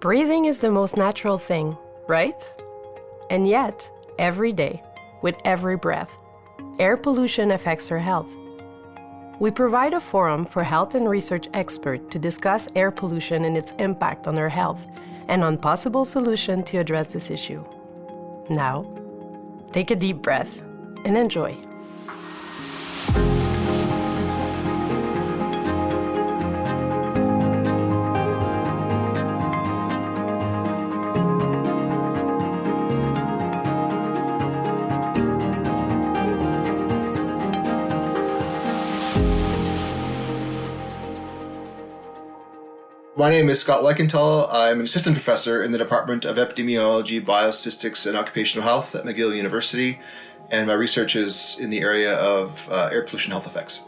Breathing is the most natural thing, right? And yet, every day, with every breath, air pollution affects our health. We provide a forum for health and research experts to discuss air pollution and its impact on our health and on possible solutions to address this issue. Now, take a deep breath and enjoy. My name is Scott Weichenthal. I'm an assistant professor in the Department of Epidemiology, Biostatistics, and Occupational Health at McGill University, and my research is in the area of uh, air pollution health effects.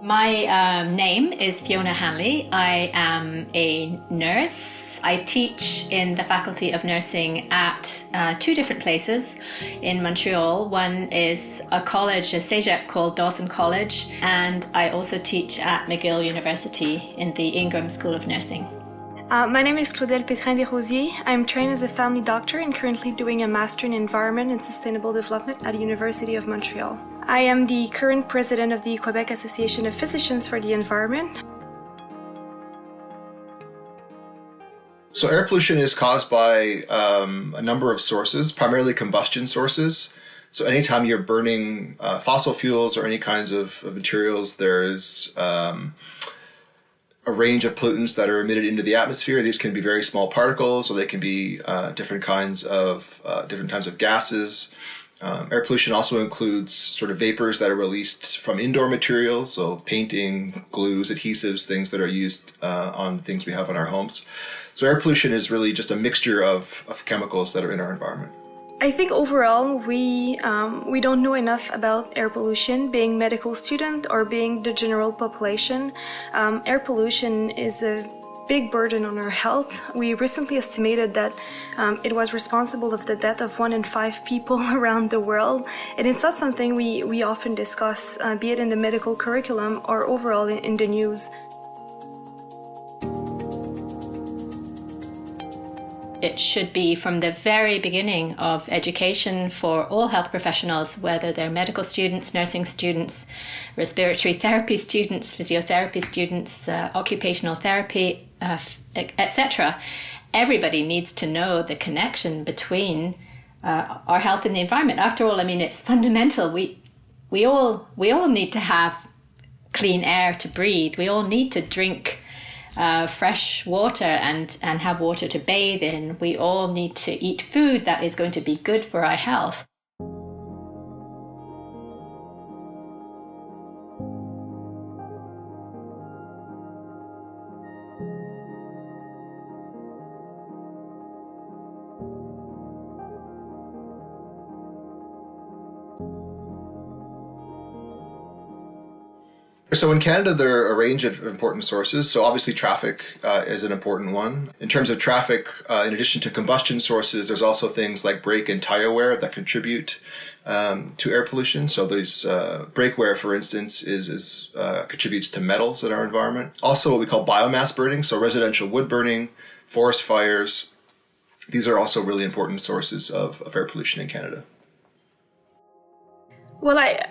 My um, name is Fiona Hanley. I am a nurse I teach in the Faculty of Nursing at uh, two different places in Montreal. One is a college, a CEGEP called Dawson College, and I also teach at McGill University in the Ingram School of Nursing. Uh, my name is Claudel Pétrin Desrosiers. I'm trained as a family doctor and currently doing a Master in Environment and Sustainable Development at the University of Montreal. I am the current president of the Quebec Association of Physicians for the Environment. So, air pollution is caused by um, a number of sources, primarily combustion sources. So, anytime you're burning uh, fossil fuels or any kinds of, of materials, there's um, a range of pollutants that are emitted into the atmosphere. These can be very small particles, or they can be uh, different kinds of uh, different types of gases. Um, air pollution also includes sort of vapors that are released from indoor materials, so painting, glues, adhesives, things that are used uh, on things we have in our homes. So air pollution is really just a mixture of, of chemicals that are in our environment. I think overall we um, we don't know enough about air pollution. Being medical student or being the general population, um, air pollution is a big burden on our health. We recently estimated that um, it was responsible of the death of one in five people around the world, and it's not something we we often discuss, uh, be it in the medical curriculum or overall in, in the news. It should be from the very beginning of education for all health professionals, whether they're medical students, nursing students, respiratory therapy students, physiotherapy students, uh, occupational therapy, uh, etc. Everybody needs to know the connection between uh, our health and the environment. After all, I mean, it's fundamental. We we all we all need to have clean air to breathe. We all need to drink uh, fresh water and, and have water to bathe in. We all need to eat food that is going to be good for our health. So in Canada, there are a range of important sources. So obviously, traffic uh, is an important one. In terms of traffic, uh, in addition to combustion sources, there's also things like brake and tire wear that contribute um, to air pollution. So these uh, brake wear, for instance, is, is uh, contributes to metals in our environment. Also, what we call biomass burning, so residential wood burning, forest fires. These are also really important sources of, of air pollution in Canada. Well, I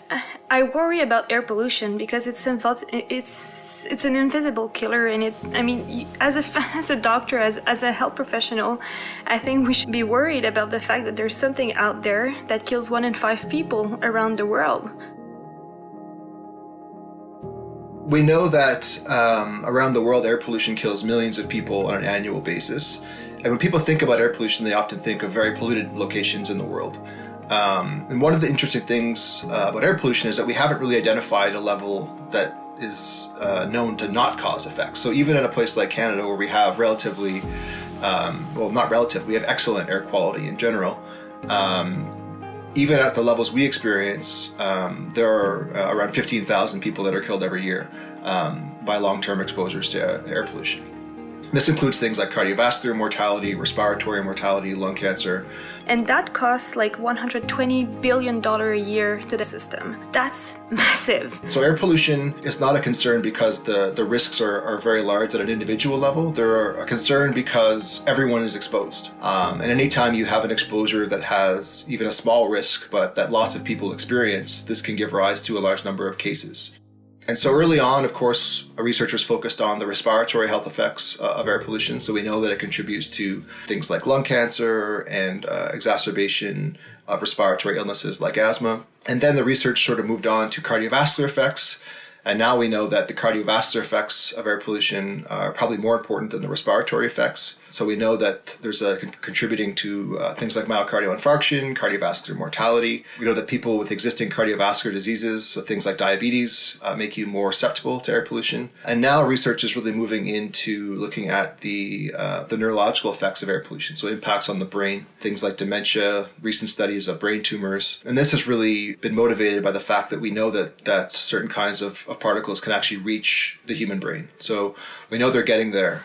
I worry about air pollution because it's it's it's an invisible killer, and it. I mean, as a as a doctor, as as a health professional, I think we should be worried about the fact that there's something out there that kills one in five people around the world. We know that um, around the world, air pollution kills millions of people on an annual basis. And when people think about air pollution, they often think of very polluted locations in the world. Um, and one of the interesting things uh, about air pollution is that we haven't really identified a level that is uh, known to not cause effects. So even in a place like Canada, where we have relatively, um, well, not relative, we have excellent air quality in general. Um, even at the levels we experience, um, there are uh, around 15,000 people that are killed every year um, by long-term exposures to air pollution. This includes things like cardiovascular mortality, respiratory mortality, lung cancer. And that costs like $120 billion a year to the system. That's massive. So, air pollution is not a concern because the, the risks are, are very large at an individual level. They're a concern because everyone is exposed. Um, and anytime you have an exposure that has even a small risk, but that lots of people experience, this can give rise to a large number of cases. And so early on, of course, researchers focused on the respiratory health effects uh, of air pollution. So we know that it contributes to things like lung cancer and uh, exacerbation of respiratory illnesses like asthma. And then the research sort of moved on to cardiovascular effects and now we know that the cardiovascular effects of air pollution are probably more important than the respiratory effects. So we know that there's a con- contributing to uh, things like myocardial infarction, cardiovascular mortality. We know that people with existing cardiovascular diseases, so things like diabetes, uh, make you more susceptible to air pollution. And now research is really moving into looking at the uh, the neurological effects of air pollution, so impacts on the brain, things like dementia, recent studies of brain tumors. And this has really been motivated by the fact that we know that that certain kinds of, of particles can actually reach the human brain. So we know they're getting there.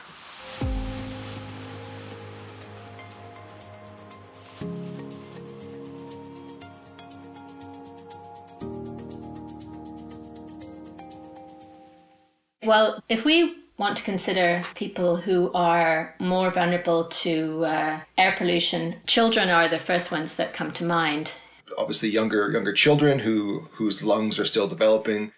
Well, if we want to consider people who are more vulnerable to uh, air pollution, children are the first ones that come to mind. Obviously, younger younger children who whose lungs are still developing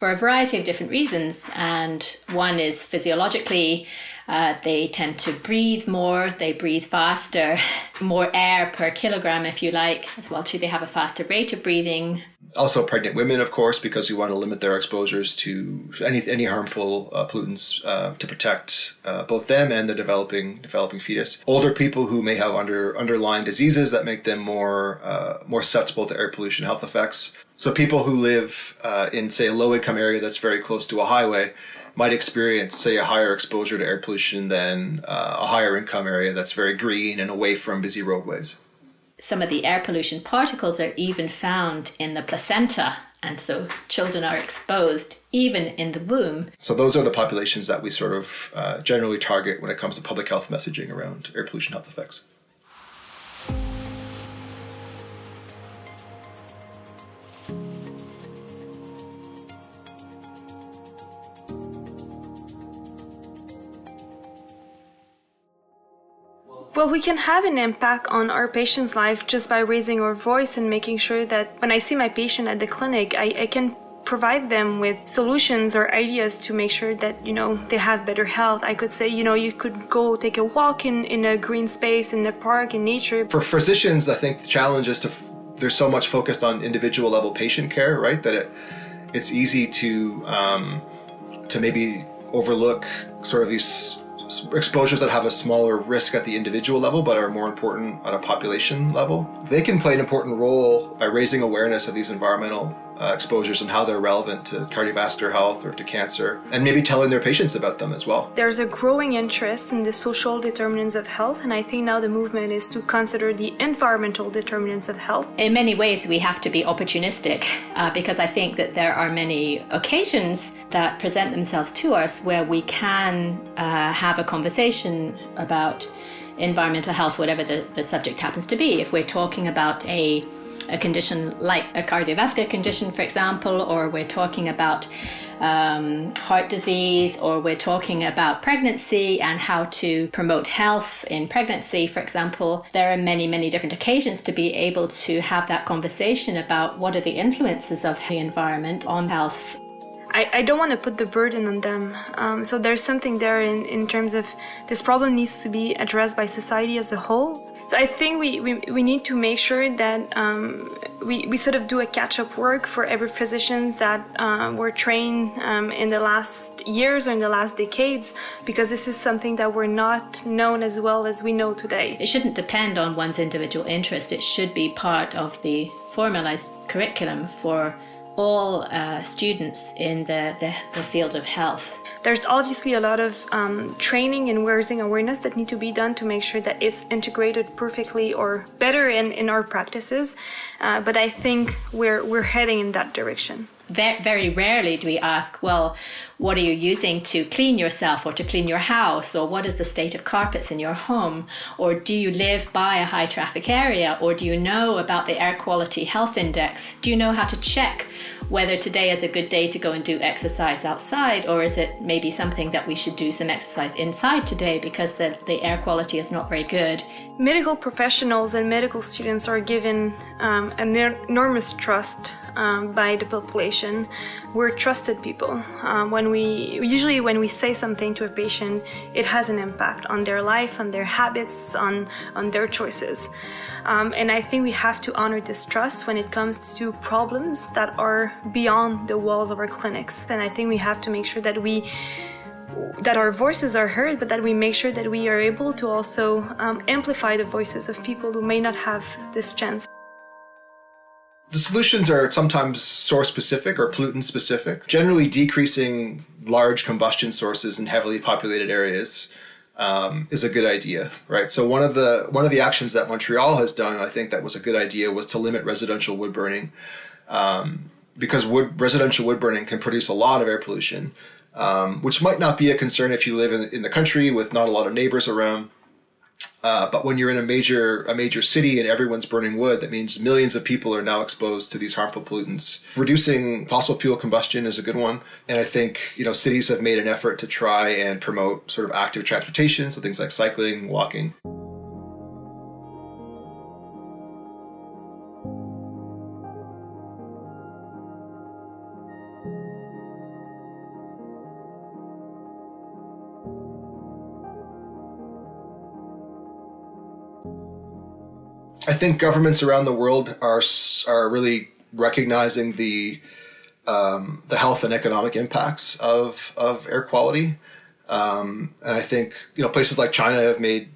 for a variety of different reasons. And one is physiologically, uh, they tend to breathe more, they breathe faster, more air per kilogram, if you like, as well too. They have a faster rate of breathing. Also, pregnant women, of course, because we want to limit their exposures to any any harmful uh, pollutants uh, to protect uh, both them and the developing developing fetus. Older people who may have under underlying diseases that make them more uh, more susceptible to air pollution health effects. So people who live uh, in, say, a low income area that's very close to a highway might experience, say, a higher exposure to air pollution than uh, a higher income area that's very green and away from busy roadways. Some of the air pollution particles are even found in the placenta, and so children are exposed even in the womb. So, those are the populations that we sort of uh, generally target when it comes to public health messaging around air pollution health effects. Well, we can have an impact on our patient's life just by raising our voice and making sure that when I see my patient at the clinic, I, I can provide them with solutions or ideas to make sure that you know they have better health. I could say you know you could go take a walk in in a green space in the park in nature. For physicians i think the challenge is to there's so much focused on individual level patient care right that it it's easy to um, to maybe overlook sort of these exposures that have a smaller risk at the individual level but are more important at a population level. They can play an important role by raising awareness of these environmental uh, exposures and how they're relevant to cardiovascular health or to cancer, and maybe telling their patients about them as well. There's a growing interest in the social determinants of health, and I think now the movement is to consider the environmental determinants of health. In many ways, we have to be opportunistic uh, because I think that there are many occasions that present themselves to us where we can uh, have a conversation about environmental health, whatever the, the subject happens to be. If we're talking about a a condition like a cardiovascular condition, for example, or we're talking about um, heart disease, or we're talking about pregnancy and how to promote health in pregnancy, for example, there are many, many different occasions to be able to have that conversation about what are the influences of the environment on health. I, I don't want to put the burden on them. Um, so there's something there in, in terms of this problem needs to be addressed by society as a whole. So I think we, we, we need to make sure that um, we, we sort of do a catch-up work for every physicians that uh, were trained um, in the last years or in the last decades because this is something that we're not known as well as we know today. It shouldn't depend on one's individual interest. It should be part of the formalized curriculum for all uh, students in the, the, the, field of health. There's obviously a lot of um, training and raising awareness that need to be done to make sure that it's integrated perfectly or better in, in our practices. Uh, but I think we're, we're heading in that direction. Very rarely do we ask, well, what are you using to clean yourself or to clean your house? Or what is the state of carpets in your home? Or do you live by a high traffic area? Or do you know about the air quality health index? Do you know how to check whether today is a good day to go and do exercise outside? Or is it maybe something that we should do some exercise inside today because the, the air quality is not very good? Medical professionals and medical students are given um, an enormous trust um, by the population. We're trusted people. Um, when we usually when we say something to a patient, it has an impact on their life, on their habits, on on their choices. Um, and I think we have to honor this trust when it comes to problems that are beyond the walls of our clinics. And I think we have to make sure that we that our voices are heard, but that we make sure that we are able to also um, amplify the voices of people who may not have this chance. The solutions are sometimes source specific or pollutant specific, generally decreasing large combustion sources in heavily populated areas. Um, is a good idea, right? So one of the one of the actions that Montreal has done, I think that was a good idea, was to limit residential wood burning, um, because wood residential wood burning can produce a lot of air pollution, um, which might not be a concern if you live in, in the country with not a lot of neighbors around. Uh, but when you're in a major a major city and everyone's burning wood, that means millions of people are now exposed to these harmful pollutants. Reducing fossil fuel combustion is a good one, and I think you know cities have made an effort to try and promote sort of active transportation, so things like cycling, walking. I think governments around the world are are really recognizing the um, the health and economic impacts of of air quality, um, and I think you know places like China have made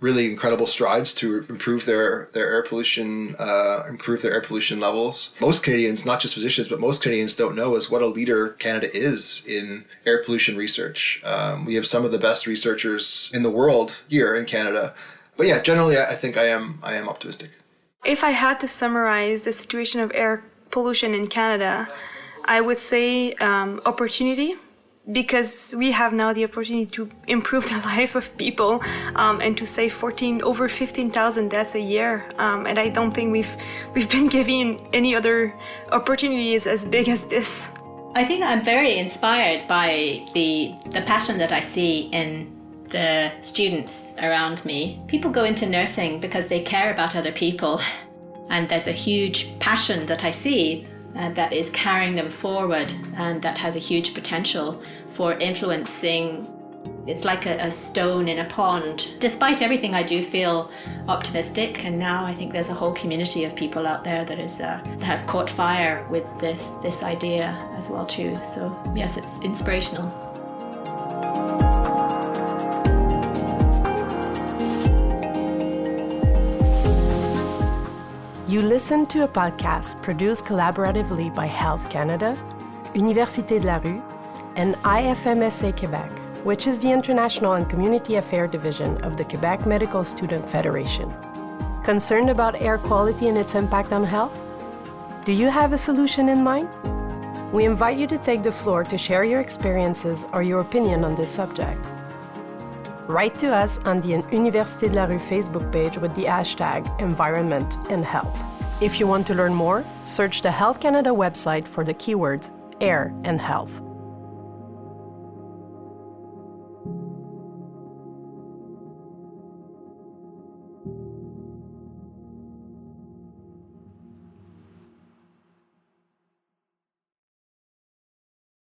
really incredible strides to improve their their air pollution, uh, improve their air pollution levels. Most Canadians, not just physicians, but most Canadians don't know is what a leader Canada is in air pollution research. Um, we have some of the best researchers in the world here in Canada but yeah, generally, I think I am I am optimistic. If I had to summarize the situation of air pollution in Canada, I would say um, opportunity because we have now the opportunity to improve the life of people um, and to save 14 over 15,000 deaths a year um, and I don't think we've we've been given any other opportunities as big as this. I think I'm very inspired by the the passion that I see in the students around me, people go into nursing because they care about other people. And there's a huge passion that I see uh, that is carrying them forward and that has a huge potential for influencing. It's like a, a stone in a pond. Despite everything, I do feel optimistic, and now I think there's a whole community of people out there that is uh, that have caught fire with this this idea as well too. So yes, it's inspirational. You listen to a podcast produced collaboratively by Health Canada, Université de la Rue, and IFMSA Quebec, which is the International and Community Affairs Division of the Quebec Medical Student Federation. Concerned about air quality and its impact on health? Do you have a solution in mind? We invite you to take the floor to share your experiences or your opinion on this subject write to us on the Université de la Rue Facebook page with the hashtag environment and health. If you want to learn more, search the Health Canada website for the keywords air and health.